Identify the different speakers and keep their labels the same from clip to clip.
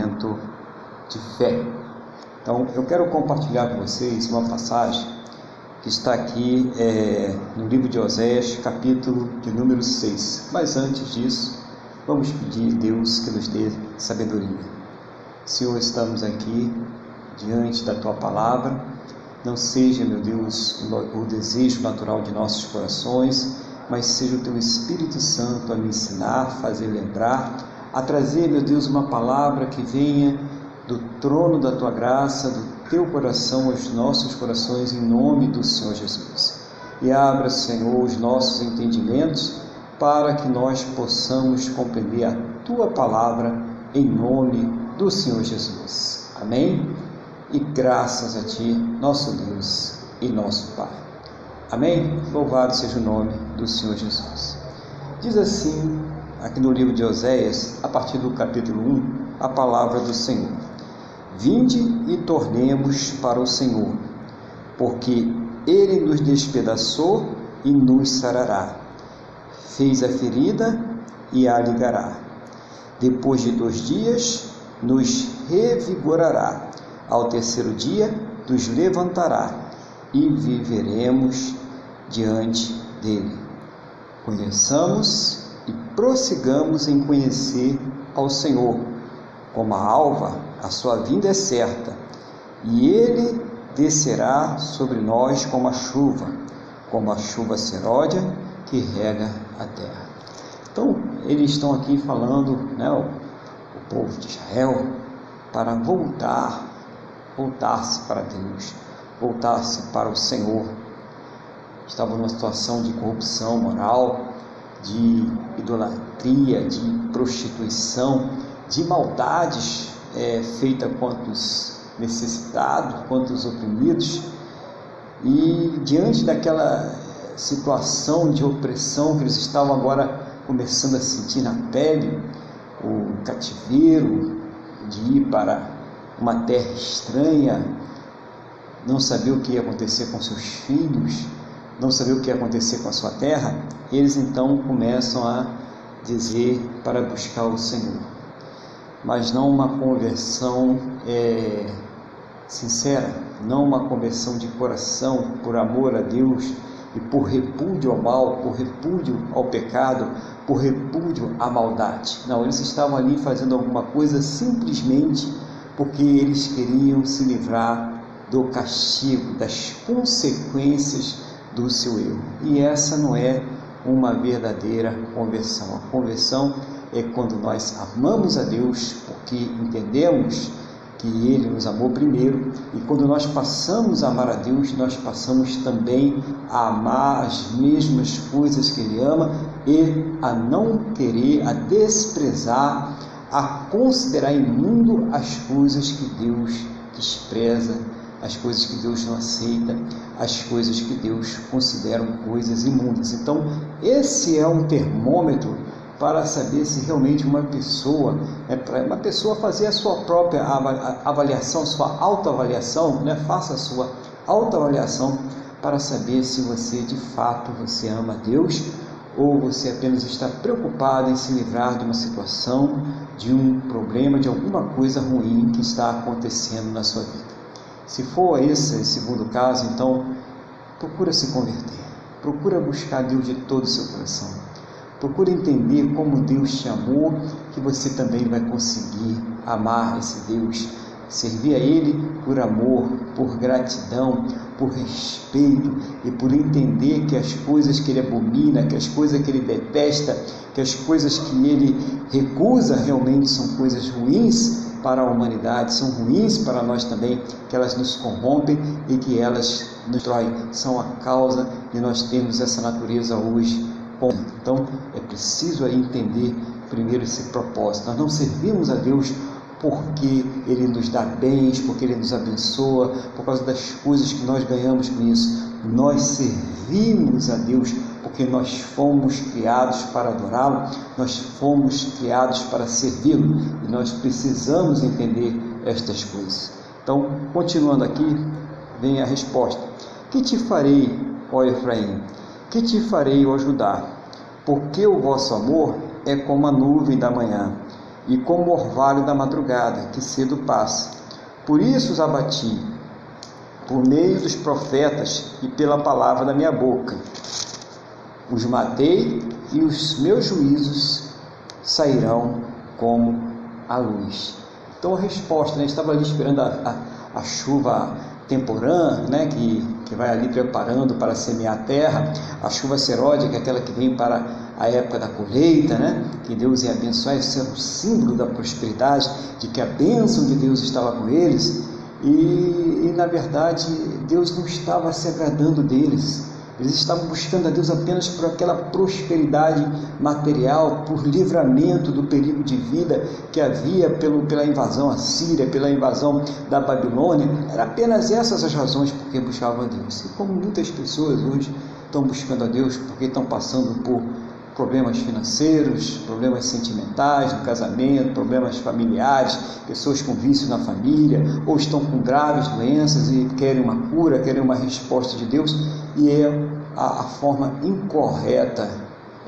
Speaker 1: momento de fé. Então, eu quero compartilhar com vocês uma passagem que está aqui é, no livro de Oséias, capítulo de número 6. Mas antes disso, vamos pedir a Deus que nos dê sabedoria. Senhor, estamos aqui diante da tua palavra. Não seja, meu Deus, o desejo natural de nossos corações, mas seja o teu Espírito Santo a me ensinar, fazer lembrar a trazer, meu Deus, uma palavra que venha do trono da tua graça, do teu coração aos nossos corações, em nome do Senhor Jesus. E abra, Senhor, os nossos entendimentos para que nós possamos compreender a tua palavra em nome do Senhor Jesus. Amém? E graças a ti, nosso Deus e nosso Pai. Amém? Louvado seja o nome do Senhor Jesus. Diz assim aqui no livro de Oséias, a partir do capítulo 1, a palavra do Senhor. Vinde e tornemos para o Senhor, porque ele nos despedaçou e nos sarará. Fez a ferida e a ligará. Depois de dois dias, nos revigorará. Ao terceiro dia, nos levantará e viveremos diante dele. Conheçamos prossigamos em conhecer ao Senhor. Como a alva, a sua vinda é certa, e ele descerá sobre nós como a chuva, como a chuva seródia que rega a terra. Então, eles estão aqui falando, né, o, o povo de Israel, para voltar, voltar-se para Deus, voltar-se para o Senhor. Estavam numa situação de corrupção moral, de idolatria, de prostituição, de maldades é, feitas contra os necessitados, contra os oprimidos. E diante daquela situação de opressão que eles estavam agora começando a sentir na pele, o cativeiro de ir para uma terra estranha, não saber o que ia acontecer com seus filhos, não saber o que ia acontecer com a sua terra, eles então começam a dizer para buscar o Senhor. Mas não uma conversão é, sincera, não uma conversão de coração por amor a Deus e por repúdio ao mal, por repúdio ao pecado, por repúdio à maldade. Não, eles estavam ali fazendo alguma coisa simplesmente porque eles queriam se livrar do castigo, das consequências do seu erro. E essa não é uma verdadeira conversão. A conversão é quando nós amamos a Deus porque entendemos que Ele nos amou primeiro, e quando nós passamos a amar a Deus, nós passamos também a amar as mesmas coisas que Ele ama e a não querer, a desprezar, a considerar imundo as coisas que Deus despreza as coisas que Deus não aceita, as coisas que Deus considera coisas imundas. Então, esse é um termômetro para saber se realmente uma pessoa, é para uma pessoa fazer a sua própria avaliação, sua autoavaliação, né? faça a sua autoavaliação para saber se você de fato você ama Deus ou você apenas está preocupado em se livrar de uma situação, de um problema, de alguma coisa ruim que está acontecendo na sua vida. Se for esse segundo caso, então procura se converter, procura buscar Deus de todo o seu coração, procura entender como Deus te amou, que você também vai conseguir amar esse Deus, servir a Ele por amor, por gratidão, por respeito e por entender que as coisas que Ele abomina, que as coisas que Ele detesta, que as coisas que Ele recusa realmente são coisas ruins para a humanidade, são ruins para nós também, que elas nos corrompem e que elas nos destroem, são a causa de nós termos essa natureza hoje. Então é preciso entender primeiro esse propósito. Nós não servimos a Deus porque Ele nos dá bens, porque Ele nos abençoa, por causa das coisas que nós ganhamos com isso. Nós servimos a Deus porque nós fomos criados para adorá-lo, nós fomos criados para servi-lo e nós precisamos entender estas coisas. Então, continuando aqui, vem a resposta: Que te farei, ó Efraim? Que te farei, ó Judá? Porque o vosso amor é como a nuvem da manhã, e como orvalho da madrugada, que cedo passa. Por isso os abati, por meio dos profetas e pela palavra da minha boca. Os matei e os meus juízos sairão como a luz. Então a resposta, né? estava ali esperando a, a, a chuva temporã, né? que, que vai ali preparando para semear a terra, a chuva é aquela que vem para a época da colheita, né? que Deus ia abençoar, isso era um símbolo da prosperidade, de que a bênção de Deus estava com eles, e, e na verdade Deus não estava se agradando deles, eles estavam buscando a Deus apenas por aquela prosperidade material, por livramento do perigo de vida que havia pelo, pela invasão assíria, pela invasão da Babilônia. Eram apenas essas as razões por que buscavam a Deus. E como muitas pessoas hoje estão buscando a Deus porque estão passando por problemas financeiros, problemas sentimentais no casamento, problemas familiares, pessoas com vício na família, ou estão com graves doenças e querem uma cura, querem uma resposta de Deus, e é a, a forma incorreta,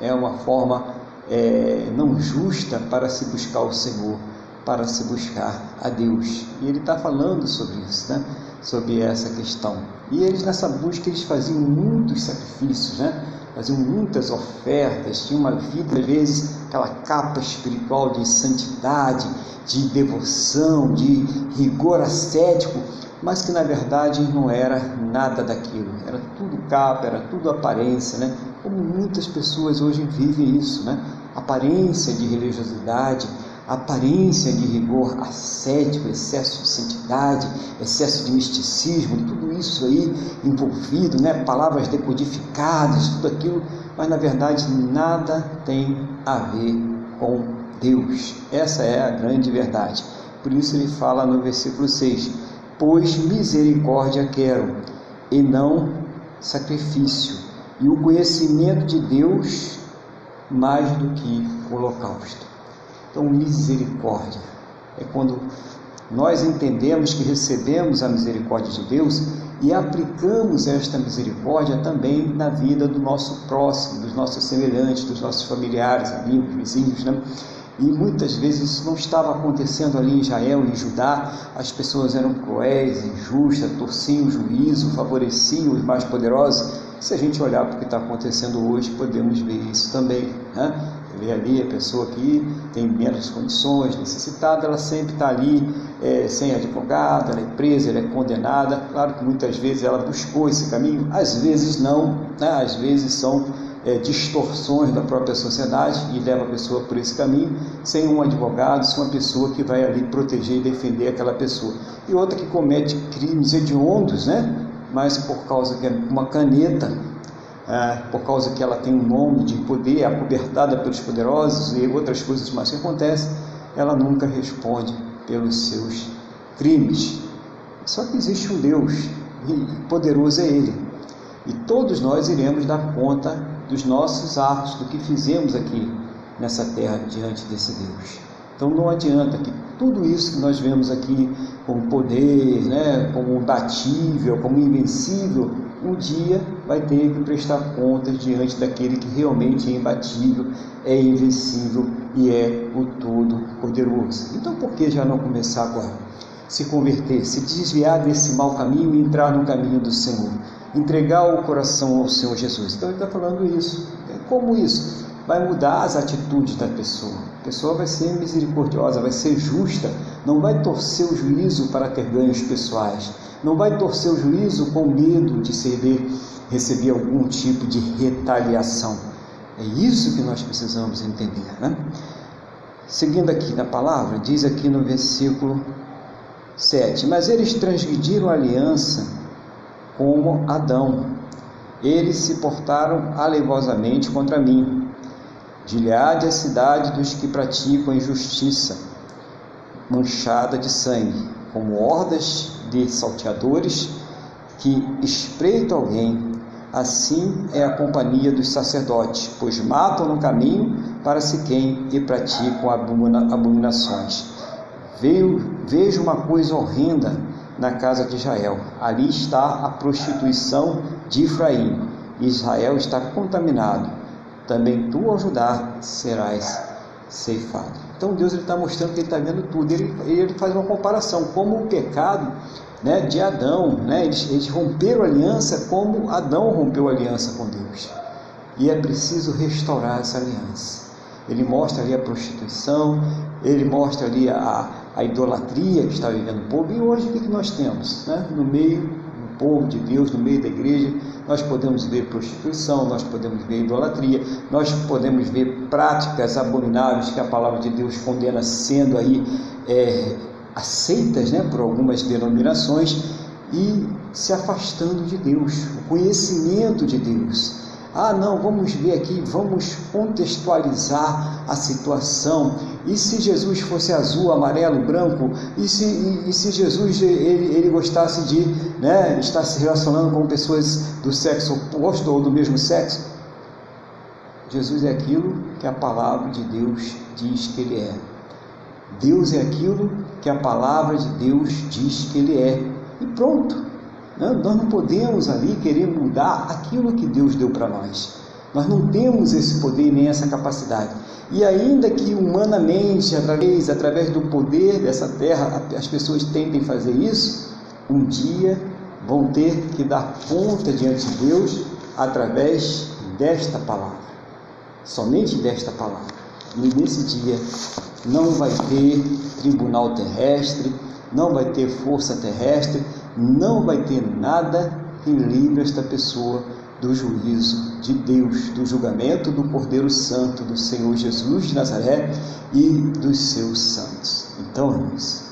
Speaker 1: é uma forma é, não justa para se buscar o Senhor, para se buscar a Deus. E ele está falando sobre isso, né? sobre essa questão. E eles nessa busca eles faziam muitos sacrifícios, né? faziam muitas ofertas, tinham uma vida, às vezes, aquela capa espiritual de santidade, de devoção, de rigor ascético, mas que na verdade não era nada daquilo, era tudo capa, era tudo aparência, né? Como muitas pessoas hoje vivem isso, né? Aparência de religiosidade, aparência de rigor ascético, excesso de santidade, excesso de misticismo, tudo isso aí envolvido, né? palavras decodificadas, tudo aquilo, mas na verdade nada tem a ver com Deus. Essa é a grande verdade. Por isso ele fala no versículo 6: Pois misericórdia quero, e não sacrifício, e o conhecimento de Deus mais do que holocausto. Então, misericórdia é quando nós entendemos que recebemos a misericórdia de Deus e aplicamos esta misericórdia também na vida do nosso próximo, dos nossos semelhantes, dos nossos familiares, amigos, vizinhos, né? E muitas vezes isso não estava acontecendo ali em Israel, em Judá. As pessoas eram cruéis, injustas, torciam o juízo, favoreciam os mais poderosos. Se a gente olhar para o que está acontecendo hoje, podemos ver isso também. Né? vê ali a pessoa que tem menos condições, necessitada, ela sempre está ali é, sem advogado, ela é presa, ela é condenada. Claro que muitas vezes ela buscou esse caminho, às vezes não, né? às vezes são é, distorções da própria sociedade e leva a pessoa por esse caminho, sem um advogado, sem uma pessoa que vai ali proteger e defender aquela pessoa. E outra que comete crimes hediondos, né? mas por causa que é uma caneta é, por causa que ela tem um nome de poder, acobertada pelos poderosos e outras coisas mais que acontecem, ela nunca responde pelos seus crimes. Só que existe um Deus, e poderoso é Ele. E todos nós iremos dar conta dos nossos atos, do que fizemos aqui nessa terra diante desse Deus. Então não adianta que tudo isso que nós vemos aqui como poder, né, como imbatível, como invencível, um dia vai ter que prestar contas diante daquele que realmente é imbatível, é invencível e é o Todo-Poderoso. Então, por que já não começar agora? Se converter, se desviar desse mau caminho e entrar no caminho do Senhor, entregar o coração ao Senhor Jesus. Então, ele está falando isso. Como isso? Vai mudar as atitudes da pessoa. A pessoa vai ser misericordiosa, vai ser justa, não vai torcer o juízo para ter ganhos pessoais não vai torcer o juízo com medo de receber, receber algum tipo de retaliação. É isso que nós precisamos entender. Né? Seguindo aqui na palavra, diz aqui no versículo 7: Mas eles transgrediram a aliança como Adão. Eles se portaram alevosamente contra mim. Gileade é a cidade dos que praticam injustiça, manchada de sangue, como hordas de salteadores que espreitam alguém. Assim é a companhia dos sacerdotes, pois matam no caminho para se e praticam abominações. Vejo uma coisa horrenda na casa de Israel. Ali está a prostituição de Efraim. Israel está contaminado. Também tu, ao Judá, serás ceifado. Então Deus está mostrando que Ele está vendo tudo. Ele, ele faz uma comparação, como o pecado né, de Adão, né, eles, eles romperam a aliança como Adão rompeu a aliança com Deus. E é preciso restaurar essa aliança. Ele mostra ali a prostituição, ele mostra ali a, a idolatria que está vivendo o povo. E hoje o que nós temos? Né? No meio do povo de Deus, no meio da igreja, nós podemos ver prostituição, nós podemos ver idolatria, nós podemos ver práticas abomináveis que a palavra de Deus condena sendo aí é, aceitas né, por algumas denominações e se afastando de Deus, o conhecimento de Deus. Ah, não, vamos ver aqui, vamos contextualizar a situação. E se Jesus fosse azul, amarelo, branco? E se, e, e se Jesus ele, ele gostasse de né, estar se relacionando com pessoas do sexo oposto ou do mesmo sexo? Jesus é aquilo que a palavra de Deus diz que ele é. Deus é aquilo que a palavra de Deus diz que ele é. E pronto. Nós não podemos ali querer mudar aquilo que Deus deu para nós. Nós não temos esse poder nem essa capacidade. E ainda que humanamente, através, através do poder dessa terra, as pessoas tentem fazer isso, um dia vão ter que dar conta diante de Deus através desta palavra. Somente desta palavra. E nesse dia não vai ter tribunal terrestre, não vai ter força terrestre, não vai ter nada que livre esta pessoa do juízo de Deus, do julgamento do Cordeiro Santo, do Senhor Jesus de Nazaré e dos seus santos. Então, irmãos,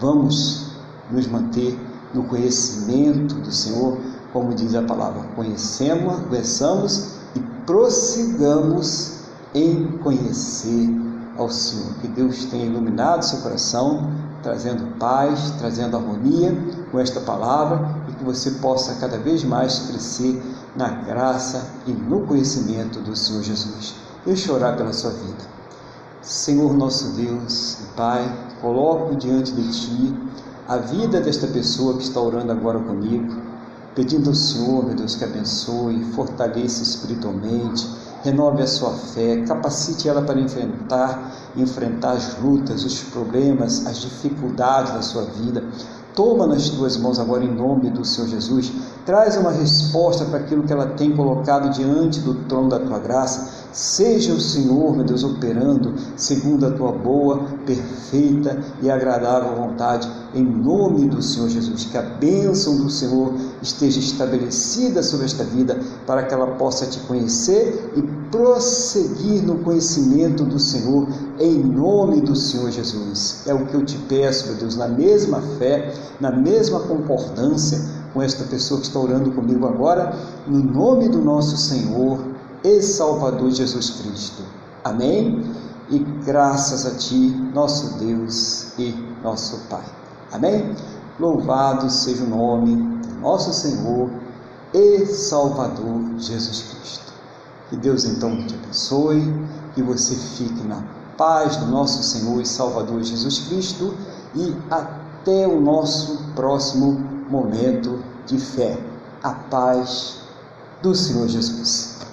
Speaker 1: vamos nos manter no conhecimento do Senhor, como diz a palavra, conhecemos, conheçamos e prossigamos em conhecer ao Senhor. Que Deus tenha iluminado seu coração, trazendo paz, trazendo harmonia com esta palavra e que você possa cada vez mais crescer na graça e no conhecimento do Senhor Jesus. Eu orar pela sua vida. Senhor nosso Deus e Pai, coloco diante de Ti a vida desta pessoa que está orando agora comigo, pedindo ao Senhor, meu Deus, que abençoe, fortaleça espiritualmente, renove a sua fé, capacite ela para enfrentar, enfrentar as lutas, os problemas, as dificuldades da sua vida. Toma nas tuas mãos agora em nome do Senhor Jesus. Traz uma resposta para aquilo que ela tem colocado diante do trono da tua graça Seja o Senhor, meu Deus, operando segundo a tua boa, perfeita e agradável vontade, em nome do Senhor Jesus. Que a bênção do Senhor esteja estabelecida sobre esta vida, para que ela possa te conhecer e prosseguir no conhecimento do Senhor, em nome do Senhor Jesus. É o que eu te peço, meu Deus, na mesma fé, na mesma concordância com esta pessoa que está orando comigo agora, no nome do nosso Senhor e Salvador Jesus Cristo. Amém? E graças a Ti, nosso Deus e nosso Pai. Amém? Louvado seja o nome do nosso Senhor e Salvador Jesus Cristo. Que Deus então te abençoe, que você fique na paz do nosso Senhor e Salvador Jesus Cristo e até o nosso próximo momento de fé. A paz do Senhor Jesus.